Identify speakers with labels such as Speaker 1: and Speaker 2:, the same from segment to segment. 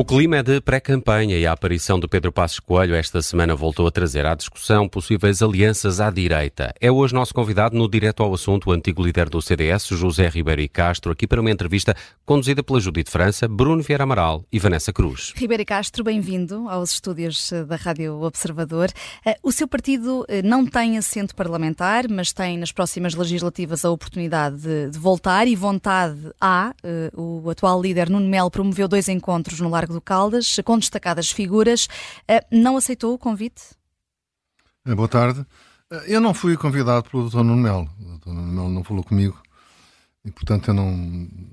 Speaker 1: O clima é de pré-campanha e a aparição de Pedro Passos Coelho esta semana voltou a trazer à discussão possíveis alianças à direita. É hoje nosso convidado no Direto ao Assunto o antigo líder do CDS, José Ribeiro e Castro, aqui para uma entrevista conduzida pela Judite França, Bruno Vieira Amaral e Vanessa Cruz.
Speaker 2: Ribeiro e Castro, bem-vindo aos estúdios eh, da Rádio Observador. Eh, o seu partido eh, não tem assento parlamentar, mas tem nas próximas legislativas a oportunidade de, voltar e vontade há. O atual líder Nuno Melo promoveu dois encontros no Largo do Caldas, com destacadas figuras. Eh, não aceitou o convite?
Speaker 3: Eh, boa tarde. Eh, eu não fui convidado pelo Dr. Nuno Melo. O Dr. Nuno Melo não falou comigo e, portanto, eu não,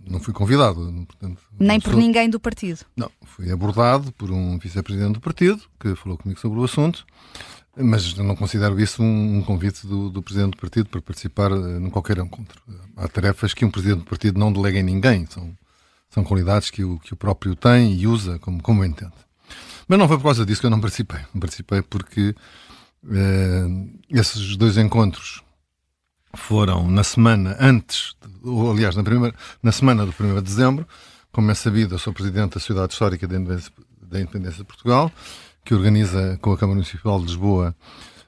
Speaker 3: não fui convidado. Portanto,
Speaker 2: Nem por ninguém do partido?
Speaker 3: Não. Fui abordado por um vice-presidente do partido que falou comigo sobre o assunto, mas não considero isso um, convite do, do, presidente do partido para participar em qualquer encontro. Há tarefas que um presidente do partido não delega em ninguém. São são qualidades que o, que o próprio tem e usa como, como entende. Mas não foi por causa disso que eu não participei. Não participei porque eh, esses dois encontros foram na semana antes, ou aliás, na, primeira, na semana do 1 de dezembro. Como é sabido, eu sou presidente da Sociedade Histórica da Independência, de Portugal, que organiza com a Câmara Municipal de Lisboa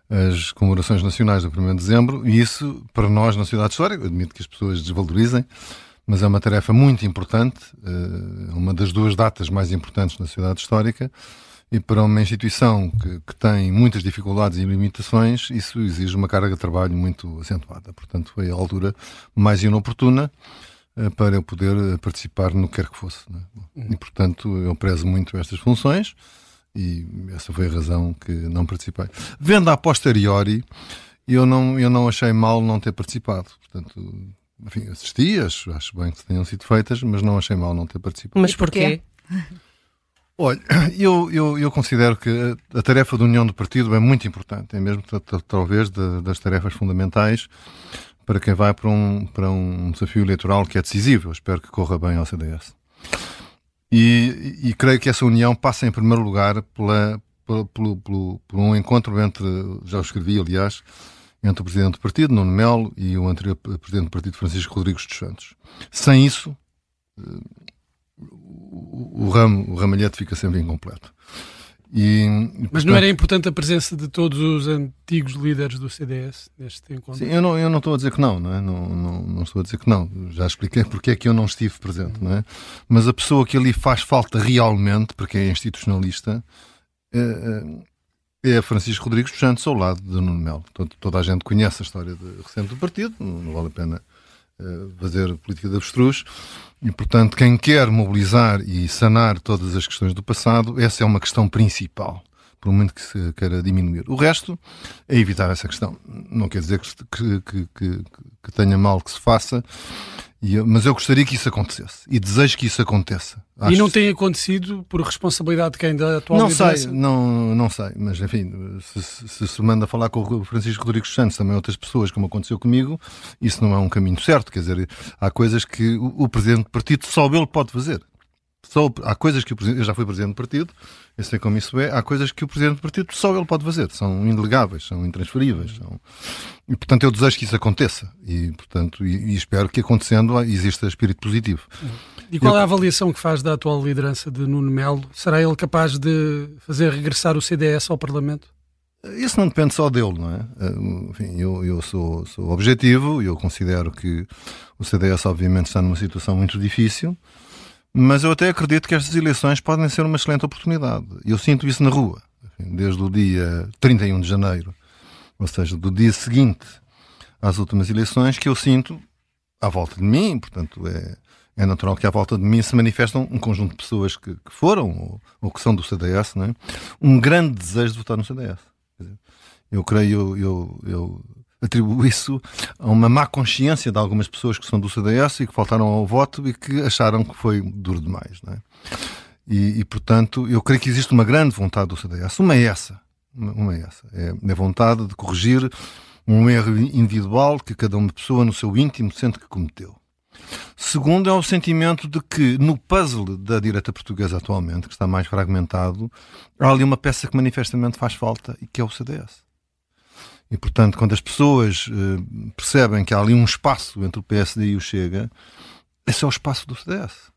Speaker 3: as comemorações nacionais do 1 de dezembro, e isso, para nós, na Sociedade Histórica, admito que as pessoas desvalorizem, mas é uma tarefa muito importante, eh, uma das duas datas mais importantes na sociedade histórica, e para uma instituição que, que, tem muitas dificuldades e limitações, isso exige uma carga de trabalho muito acentuada. Portanto, foi a altura mais inoportuna eh, para eu poder participar no que quer que fosse. É? E, portanto, eu prezo muito estas funções e essa foi a razão que não participei. Vendo a posteriori, eu não, eu não achei mal não ter participado. Portanto, enfim, assisti, acho, acho bem que tenham sido feitas, mas não achei mal não ter participado.
Speaker 2: Mas porquê?
Speaker 3: Olha, eu, eu, eu considero que a, a, tarefa da união do partido é muito importante, é mesmo talvez das tarefas fundamentais para quem vai para um, para um desafio eleitoral que é decisivo. Eu espero que corra bem ao CDS. E, e creio que essa união passa em primeiro lugar pela, pela, pelo, pelo, por um encontro entre, já o escrevi aliás, entre o presidente do partido, Nuno Melo, e o anterior presidente do partido, Francisco Rodrigues dos Santos. Sem isso, eh, o, ramo, o ramalhete fica sempre incompleto.
Speaker 4: E, e, Mas não era importante a presença de todos os antigos líderes do CDS neste encontro?
Speaker 3: Sim, eu não, eu não estou a dizer que não, não, é? não, não, não estou a dizer que não. Já expliquei porque é que eu não estive presente, não é? Mas a pessoa que ali faz falta realmente, porque é institucionalista, é, é, Francisco Rodrigues dos Santos ao lado de Nuno Melo. Toda, toda a gente conhece a história de, recente do partido, não, não vale a pena uh, fazer política de abstrus. E, portanto, quem quer mobilizar e sanar todas as questões do passado, essa é uma questão principal, por muito que se queira diminuir. O resto é evitar essa questão. Não quer dizer que, que, que, que tenha mal que se faça, eu, mas eu gostaria que isso acontecesse e desejo que isso aconteça.
Speaker 4: Acho e não tem acontecido por responsabilidade de quem da atual
Speaker 3: Não liderança? sei, não, não sei, mas enfim, se, se se manda falar com o Francisco Rodrigues Santos, também outras pessoas, como aconteceu comigo, isso não é um caminho certo. Quer dizer, há coisas que o, o presidente do partido só ele pode fazer. Só, há coisas que o presidente, eu já fui presidente do partido, eu sei como isso é, há coisas que o presidente do partido só ele pode fazer, são indelegáveis, são intransferíveis. São... E portanto eu desejo que isso aconteça e, portanto, e, e espero que acontecendo exista espírito positivo.
Speaker 4: E qual eu... é a avaliação que faz da atual liderança de Nuno Melo? Será ele capaz de fazer regressar o CDS ao Parlamento?
Speaker 3: Isso não depende só dele, não é? Eh, enfim, eu, eu sou, sou objetivo e eu considero que o CDS obviamente está numa situação muito difícil. Mas eu até acredito que estas eleições podem ser uma excelente oportunidade. Eu sinto isso na rua, desde o dia 31 de janeiro, ou seja, do dia seguinte às últimas eleições, que eu sinto à volta de mim, portanto, é, é natural que à volta de mim se manifestam um conjunto de pessoas que, que foram ou, ou, que são do CDS, é? um grande desejo de votar no CDS. Eu creio, eu, eu atribuo isso a uma má consciência de algumas pessoas que são do CDS e que faltaram ao voto e que acharam que foi duro demais. Não é? e, e, portanto, eu creio que existe uma grande vontade do CDS. Uma é essa. Uma é essa. É a vontade de corrigir um erro individual que cada uma pessoa no seu íntimo sente que cometeu. Segundo é o sentimento de que no puzzle da direita portuguesa atualmente, que está mais fragmentado, há ali uma peça que manifestamente faz falta e que é o CDS. E, portanto, quando as pessoas uh, percebem que há ali um espaço entre o PSD e o Chega, esse é o espaço do CDS.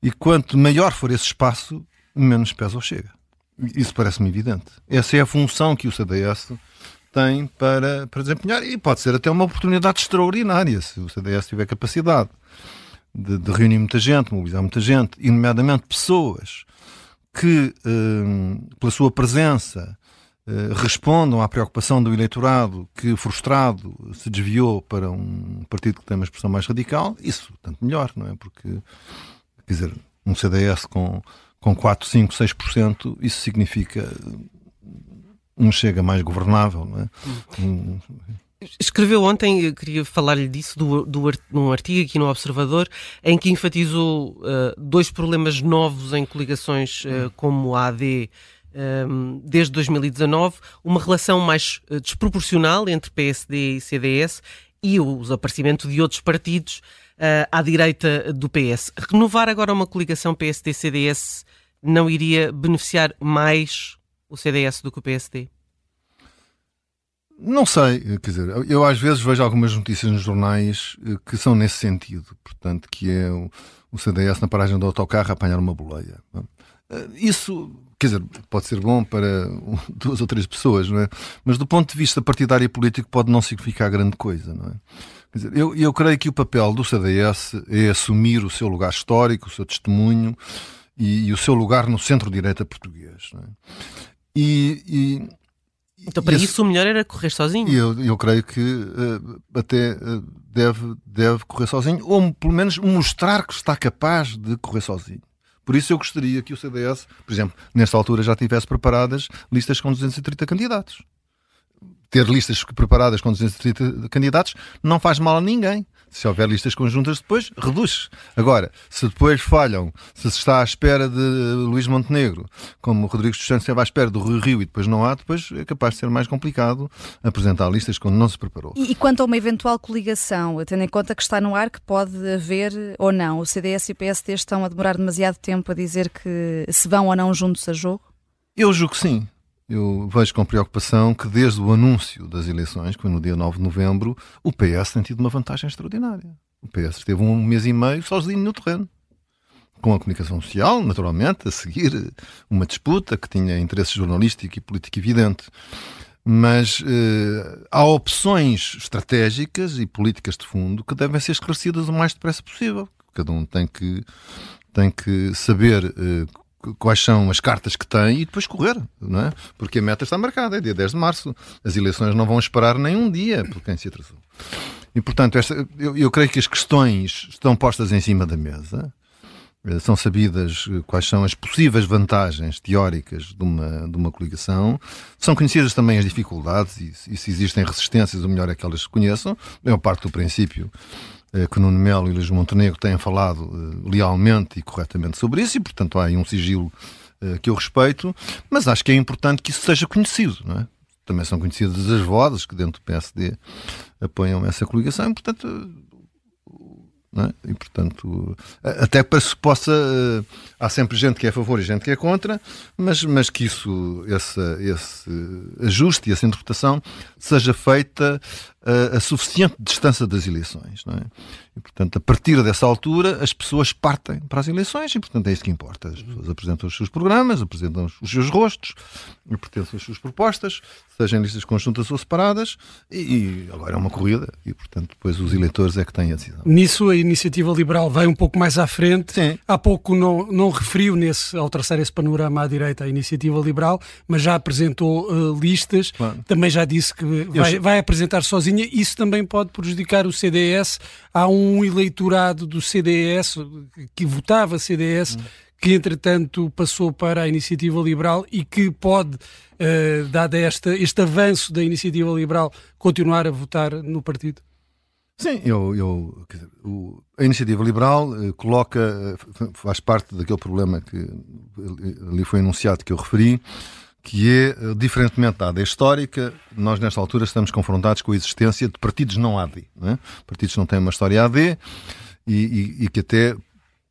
Speaker 3: E quanto maior for esse espaço, menos pesa ou chega. Isso parece-me evidente. Essa é a função que o CDS tem para, para desempenhar e pode ser até uma oportunidade extraordinária se o CDS tiver capacidade de, de reunir muita gente, mobilizar muita gente, e nomeadamente pessoas que, eh, pela sua presença, respondam à preocupação do eleitorado que, frustrado, se desviou para um partido que tem uma expressão mais radical, isso tanto melhor, não é? Porque, quer dizer, um CDS com, com 4, 5, 6%, isso significa um chega mais governável, não é? Um,
Speaker 5: Escreveu ontem, queria falar-lhe disso, do, do, num artigo aqui no Observador, em que enfatizou uh, dois problemas novos em coligações uh, como a AD desde 2019, uma relação mais uh, desproporcional entre PSD e CDS e o desaparecimento de outros partidos à direita do PS. Renovar agora uma coligação PSD-CDS não iria beneficiar mais o CDS do que o PSD?
Speaker 3: Não sei, quer dizer, eu às vezes vejo algumas notícias nos jornais eh, que são nesse sentido, portanto, que é o, o CDS na paragem do autocarro a apanhar uma boleia. Eh, isso, quer dizer, pode ser bom para duas ou três pessoas, não é? Mas do ponto de vista partidário e político pode não significar grande coisa, não é? Quer dizer, eu, eu creio que o papel do CDS é assumir o seu lugar histórico, o seu testemunho e, e o seu lugar no centro-direita português. Não é?
Speaker 5: E, e então, para isso, o melhor era correr sozinho.
Speaker 3: Eu, eu creio que uh, até uh, deve, deve correr sozinho, ou pelo menos mostrar que está capaz de correr sozinho. Por isso eu gostaria que o CDS, por exemplo, nesta altura já tivesse preparadas listas com 230 candidatos. Ter listas preparadas com 230 candidatos não faz mal a ninguém. Se houver listas conjuntas depois, reduz. Agora, se depois falham, se se está à espera de Luís Montenegro, como o Rodrigo dos Santos esteve à espera do Rio Rio e depois não há, depois é capaz de ser mais complicado apresentar listas quando não se preparou.
Speaker 2: E, e quanto a uma eventual coligação, tendo em conta que está no ar que pode haver ou não, o CDS e o PSD estão a demorar demasiado tempo a dizer que se vão ou não juntos a jogo?
Speaker 3: Eu julgo que sim eu vejo com preocupação que desde o anúncio das eleições, que foi no dia 9 de novembro, o PS tem tido uma vantagem extraordinária. O PS esteve um mês e meio sozinho no terreno. Com a comunicação social, naturalmente, a seguir uma disputa que tinha interesse jornalístico e político evidente. Mas eh, há opções estratégicas e políticas de fundo que devem ser esclarecidas o mais depressa possível. Cada um tem que, tem que saber eh, quais são as cartas que tem e depois correr, não é? Porque a meta está marcada, é dia 10 de março. As eleições não vão esperar nem um dia por quem se atrasou. E, portanto, esta, eu, eu creio que as questões estão postas em cima da mesa. Eh, são sabidas eh, quais são as possíveis vantagens teóricas de uma, de uma coligação. São conhecidas também as dificuldades e, e se existem resistências, o melhor é que elas se conheçam. Eu parto do princípio que Nuno Melo e Luís Montenegro têm falado uh, lealmente e corretamente sobre isso e, portanto, há aí um sigilo uh, que eu respeito, mas acho que é importante que isso seja conhecido, não é? Também são conhecidas as vozes que dentro do PSD apoiam essa coligação e, portanto, é? E, portanto, até para se possa. Eh, há sempre gente que é a favor e gente que é contra, mas, mas que isso, esse, esse ajuste e essa interpretação seja feita a, a suficiente distância das eleições. É? E, portanto, a partir dessa altura, as pessoas partem para as eleições e, portanto, é isso que importa. As pessoas apresentam os seus programas, apresentam os seus rostos, apresentam as suas propostas, sejam listas conjuntas ou separadas, e, e, agora é uma corrida e, portanto, depois os eleitores é que têm a decisão.
Speaker 4: Nisso, a iniciativa liberal vai um pouco mais à frente. Sim. Há pouco não, não referiu, nesse, ao traçar esse panorama à direita, a iniciativa liberal, mas já apresentou uh, listas, claro. também já disse que vai, vai apresentar sozinha. Isso também pode prejudicar o CDS. Há um um eleitorado do CDS, que votava CDS, hum. que entretanto passou para a iniciativa liberal e que pode, uh, dado esta, este avanço da iniciativa liberal, continuar a votar no partido?
Speaker 3: Sim, eu, eu dizer, o, a iniciativa liberal uh, coloca, uh, faz parte daquele problema que ali foi anunciado que eu referi, que é, eh, diferentemente da AD histórica, nós nesta altura estamos confrontados com a existência de partidos não AD. Não é? Partidos que não têm uma história AD e, e, e, que até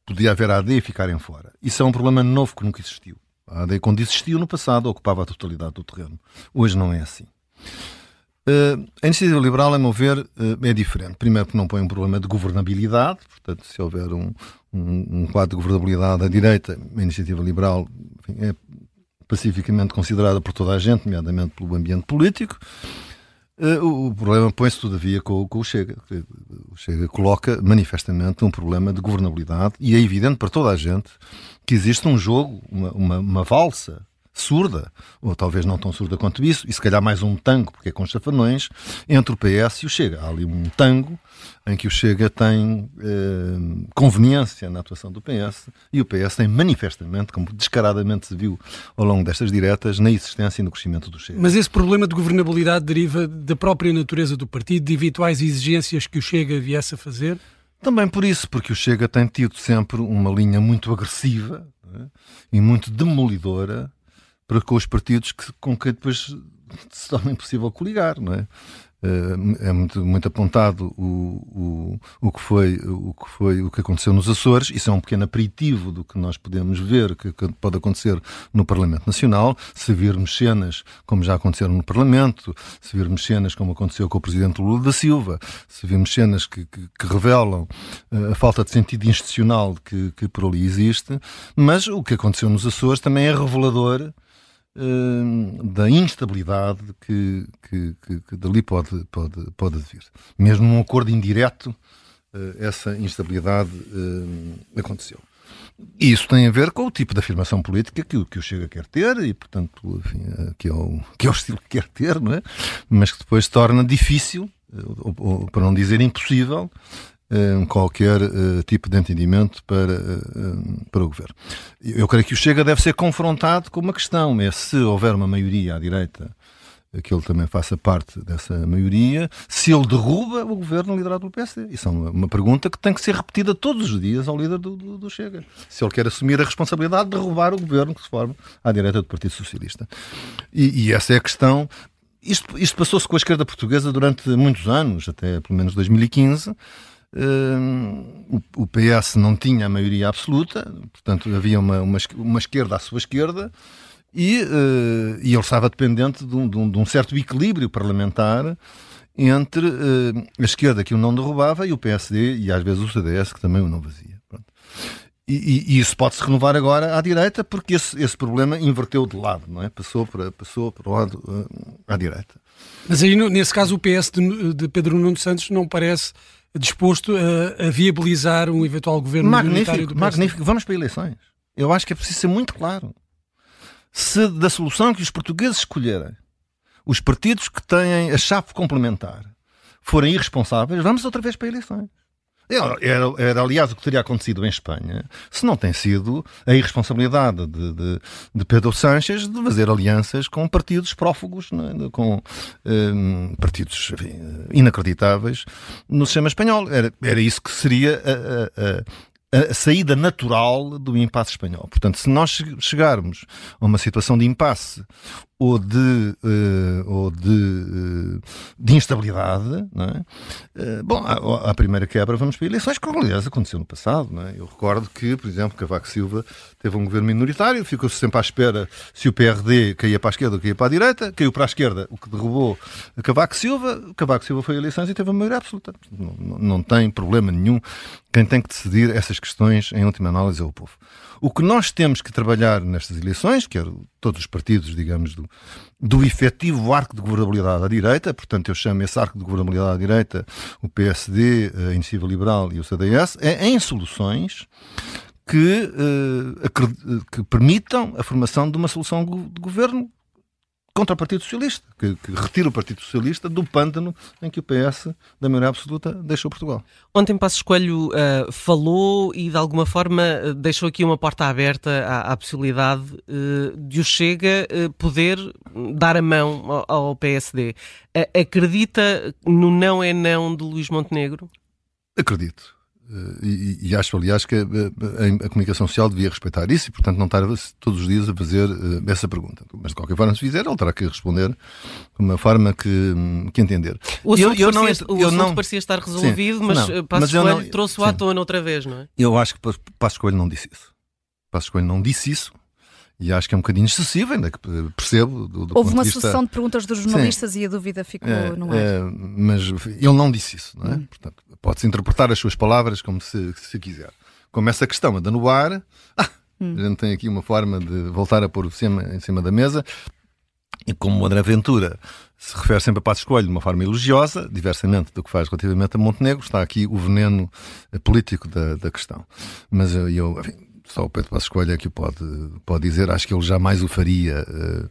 Speaker 3: podia haver AD e ficarem fora. Isso é um problema novo que nunca existiu. A AD, quando existiu no passado, ocupava a totalidade do terreno. Hoje não é assim. Uh, a iniciativa liberal, a meu ver, uh, é diferente. Primeiro, porque não põe um problema de governabilidade, portanto, se houver um, um, um quadro de governabilidade à direita, a iniciativa liberal enfim, é pacificamente considerada por toda a gente, nomeadamente pelo ambiente político. Uh, o problema põe-se, todavia, com, o Chega. O Chega coloca manifestamente um problema de governabilidade e é evidente para toda a gente que existe um jogo, uma, uma, uma valsa surda, ou talvez não tão surda quanto isso, e se calhar mais um tango, porque é com chafanões, entre o PS e o Chega. Há ali um tango em que o Chega tem eh, conveniência na atuação do PS e o PS tem manifestamente, como descaradamente se viu ao longo destas diretas, na existência e no crescimento do Chega.
Speaker 4: Mas esse problema de governabilidade deriva da própria natureza do partido, de eventuais exigências que o Chega viesse a fazer?
Speaker 3: Também por isso, porque o Chega tem tido sempre uma linha muito agressiva é? e muito demolidora para com os partidos que, com quem depois se torna impossível coligar, não é? Eh, é muito, muito apontado o, o, o, que foi, o que foi o que aconteceu nos Açores. Isso é um pequeno aperitivo do que nós podemos ver que, que, pode acontecer no Parlamento Nacional. Se virmos cenas como já aconteceram no Parlamento, se virmos cenas como aconteceu com o Presidente Lula da Silva, se virmos cenas que, que, que revelam uh, a falta de sentido institucional que, que por ali existe, mas o que aconteceu nos Açores também é revelador da instabilidade que, que, que, que, dali pode, pode, pode vir. Mesmo num acordo indireto, eh, essa instabilidade hum, aconteceu. E isso tem a ver com o tipo de afirmação política que, que o Chega quer ter e, portanto, enfim, eh, que, é o, que é o estilo que quer ter, não é? mas que depois torna difícil, eh, ou, ou, para não dizer impossível, qualquer uh, tipo de entendimento para, uh, para o governo. Eu creio que o Chega deve ser confrontado com uma questão: é se houver uma maioria à direita, que ele também faça parte dessa maioria, se ele derruba o governo liderado pelo PSD. Isso é uma, uma pergunta que tem que ser repetida todos os dias ao líder do, do, do, Chega. Se ele quer assumir a responsabilidade de derrubar o governo que se forma à direita do Partido Socialista. E, e essa é a questão. Isto, isto passou-se com a esquerda portuguesa durante muitos anos, até pelo menos 2015 o PS não tinha a maioria absoluta, portanto havia uma, uma, uma esquerda à sua esquerda e, uh, e ele estava dependente de um, de, um, de um, certo equilíbrio parlamentar entre uh, a esquerda que o não derrubava e o PSD e às vezes o CDS que também o não vazia. E, e, e, isso pode-se renovar agora à direita porque esse, esse problema inverteu de lado, não é? Passou para, passou para o lado uh, à direita.
Speaker 4: Mas aí, nesse caso, o PS de, de Pedro Nuno Santos não parece disposto a, a viabilizar um eventual governo
Speaker 3: magnífico, magnífico. Vamos para eleições. Eu acho que é preciso ser muito claro. Se da solução que os portugueses escolherem, os partidos que têm a chave complementar forem irresponsáveis, vamos outra vez para eleições. Era, era, era, aliás, o que teria acontecido em Espanha se não tem sido a irresponsabilidade de, de, de Pedro Sánchez de fazer alianças com partidos prófugos, né, com um, partidos enfim, inacreditáveis no sistema espanhol. Era, era isso que seria a, a, a, saída natural do impasse espanhol. Portanto, se nós chegarmos a uma situação de impasse ou de, uh, ou de, uh, de instabilidade, é? Uh, bom, à, primeira quebra vamos para eleições, que aliás aconteceu no passado. É? Eu recordo que, por exemplo, Cavaco Silva teve um governo minoritário, ficou-se sempre à espera se o PRD caía para a esquerda ou caía para a direita, caiu para a esquerda, o que derrubou Cavaco Silva. Cavaco Silva foi a eleições e teve a maioria absoluta. Não, não, não tem problema nenhum. Quem tem que decidir essas questões, em última análise, é o povo. O que nós temos que trabalhar nestas eleições, quer todos os partidos, digamos, do, do efetivo arco de governabilidade à direita, portanto eu chamo esse arco de governabilidade à direita o PSD, a Iniciativa Liberal e o CDS, é em soluções que, uh, que permitam a formação de uma solução de governo contra o Partido Socialista, que, que, retira o Partido Socialista do pântano em que o PS, da maioria absoluta, deixou Portugal.
Speaker 5: Ontem Passos Coelho uh, falou e, de alguma forma, uh, deixou aqui uma porta aberta à, à possibilidade uh, de o Chega poder dar a mão ao, ao PSD. acredita no não é não de Luís Montenegro?
Speaker 3: Acredito. Eh, e, e, acho, aliás, que a, a, a, comunicação social devia respeitar isso e, portanto, não estar todos os dias a fazer uh, essa pergunta. Mas, de qualquer forma, se fizer, ele terá que responder de uma forma que, que entender.
Speaker 5: O assunto, eu, eu parecia, não, eu assunto não, parecia estar resolvido, sim, mas não, eh, Passos Coelho trouxe-o à tona outra vez, não é?
Speaker 3: Eu acho que Passos Coelho não disse isso. Passos Coelho não disse isso e acho que é um bocadinho excessivo, ainda que percebo. Do,
Speaker 2: do Houve uma
Speaker 3: vista...
Speaker 2: sucessão de perguntas dos jornalistas Sim. e a dúvida ficou é, no ar. É,
Speaker 3: mas ele não disse isso, não é? Hum. Portanto, pode-se interpretar as suas palavras como se, se quiser. Como essa questão anda no ar, ah, hum. a gente tem aqui uma forma de voltar a pôr o cima, em cima da mesa. E como o André Ventura se refere sempre a Passos Coelho de uma forma elogiosa, diversamente do que faz relativamente a Montenegro, está aqui o veneno político da, da questão. Mas eu, eu enfim, só o Pedro Passos Coelho é que o pode, pode dizer, acho que ele jamais o faria. Uh,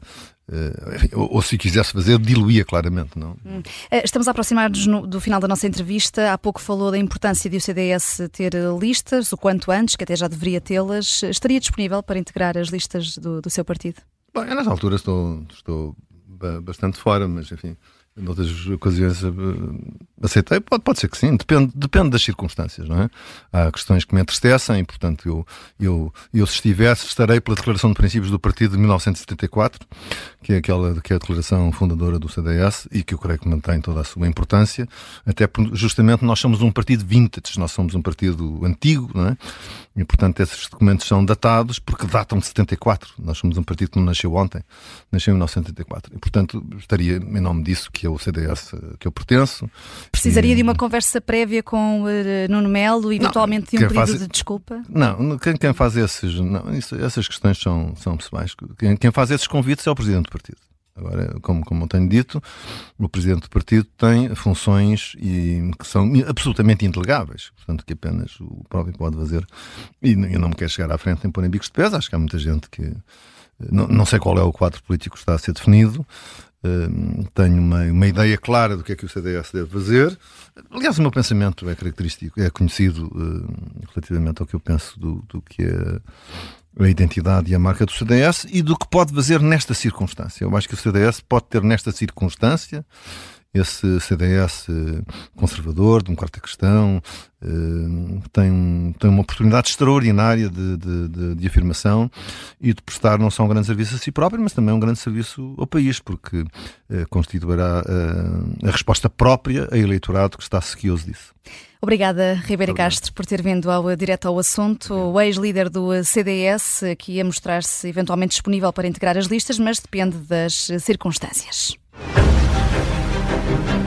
Speaker 3: ou, ou, se quisesse fazer, diluía claramente. Não? Hum.
Speaker 2: Eh, estamos a aproximar-nos do final da nossa entrevista. Há pouco falou da importância de o CDS ter listas, o quanto antes, que até já deveria tê-las. Estaria disponível para integrar as listas do, do seu partido?
Speaker 3: Bem, nessa altura estou, estou bastante fora, mas enfim, noutras ocasiões eh, aceitei, pode, pode ser que sim, depende, depende das circunstâncias, não é? Há questões que me entristecem portanto, eu, eu, eu se estivesse, estarei pela Declaração de Princípios do Partido de 1974, que é aquela que é a declaração fundadora do CDS e que eu creio que mantém toda a sua importância, até porque justamente nós somos um partido vintage, nós somos um partido antigo, não é? E, portanto, esses documentos são datados porque datam de 74. Nós somos um partido que não nasceu ontem, nasceu em 1974. E, portanto, estaria em nome disso que é o CDS que eu pertenço.
Speaker 2: Precisaria e... de uma conversa prévia com uh, Nuno Melo, eventualmente não, de um pedido faz... de desculpa?
Speaker 3: Não, quem, quem faz esses. Não, isso, essas questões são, são pessoais. Quem, quem faz esses convites é o Presidente Partido. Agora, como, como eu tenho dito, o Presidente do Partido tem funções e, que são absolutamente indelegáveis, portanto, que apenas o próprio pode fazer. E eu não me quero chegar à frente nem pôr em bicos de pés, acho que há muita gente que. Não, não sei qual é o quadro político que está a ser definido, uh, tenho uma, uma ideia clara do que é que o CDS deve fazer. Aliás, o meu pensamento é característico, é conhecido uh, relativamente ao que eu penso do, do que é a identidade e a marca do CDS e do que pode fazer nesta circunstância. Eu acho que o CDS pode ter nesta circunstância esse CDS conservador, de um quarto cristão, eh, tem, tem uma oportunidade extraordinária de, de, de, de, afirmação e de prestar não só um grande serviço a si próprio, mas também um grande serviço ao país, porque eh, constituirá eh, a resposta própria a eleitorado que está sequioso disso.
Speaker 2: Obrigada, Ribeiro Castro, por ter vindo ao direto ao assunto. O ex-líder do CDS, que ia mostrar-se eventualmente disponível para integrar as listas, mas depende das circunstâncias. Thank you.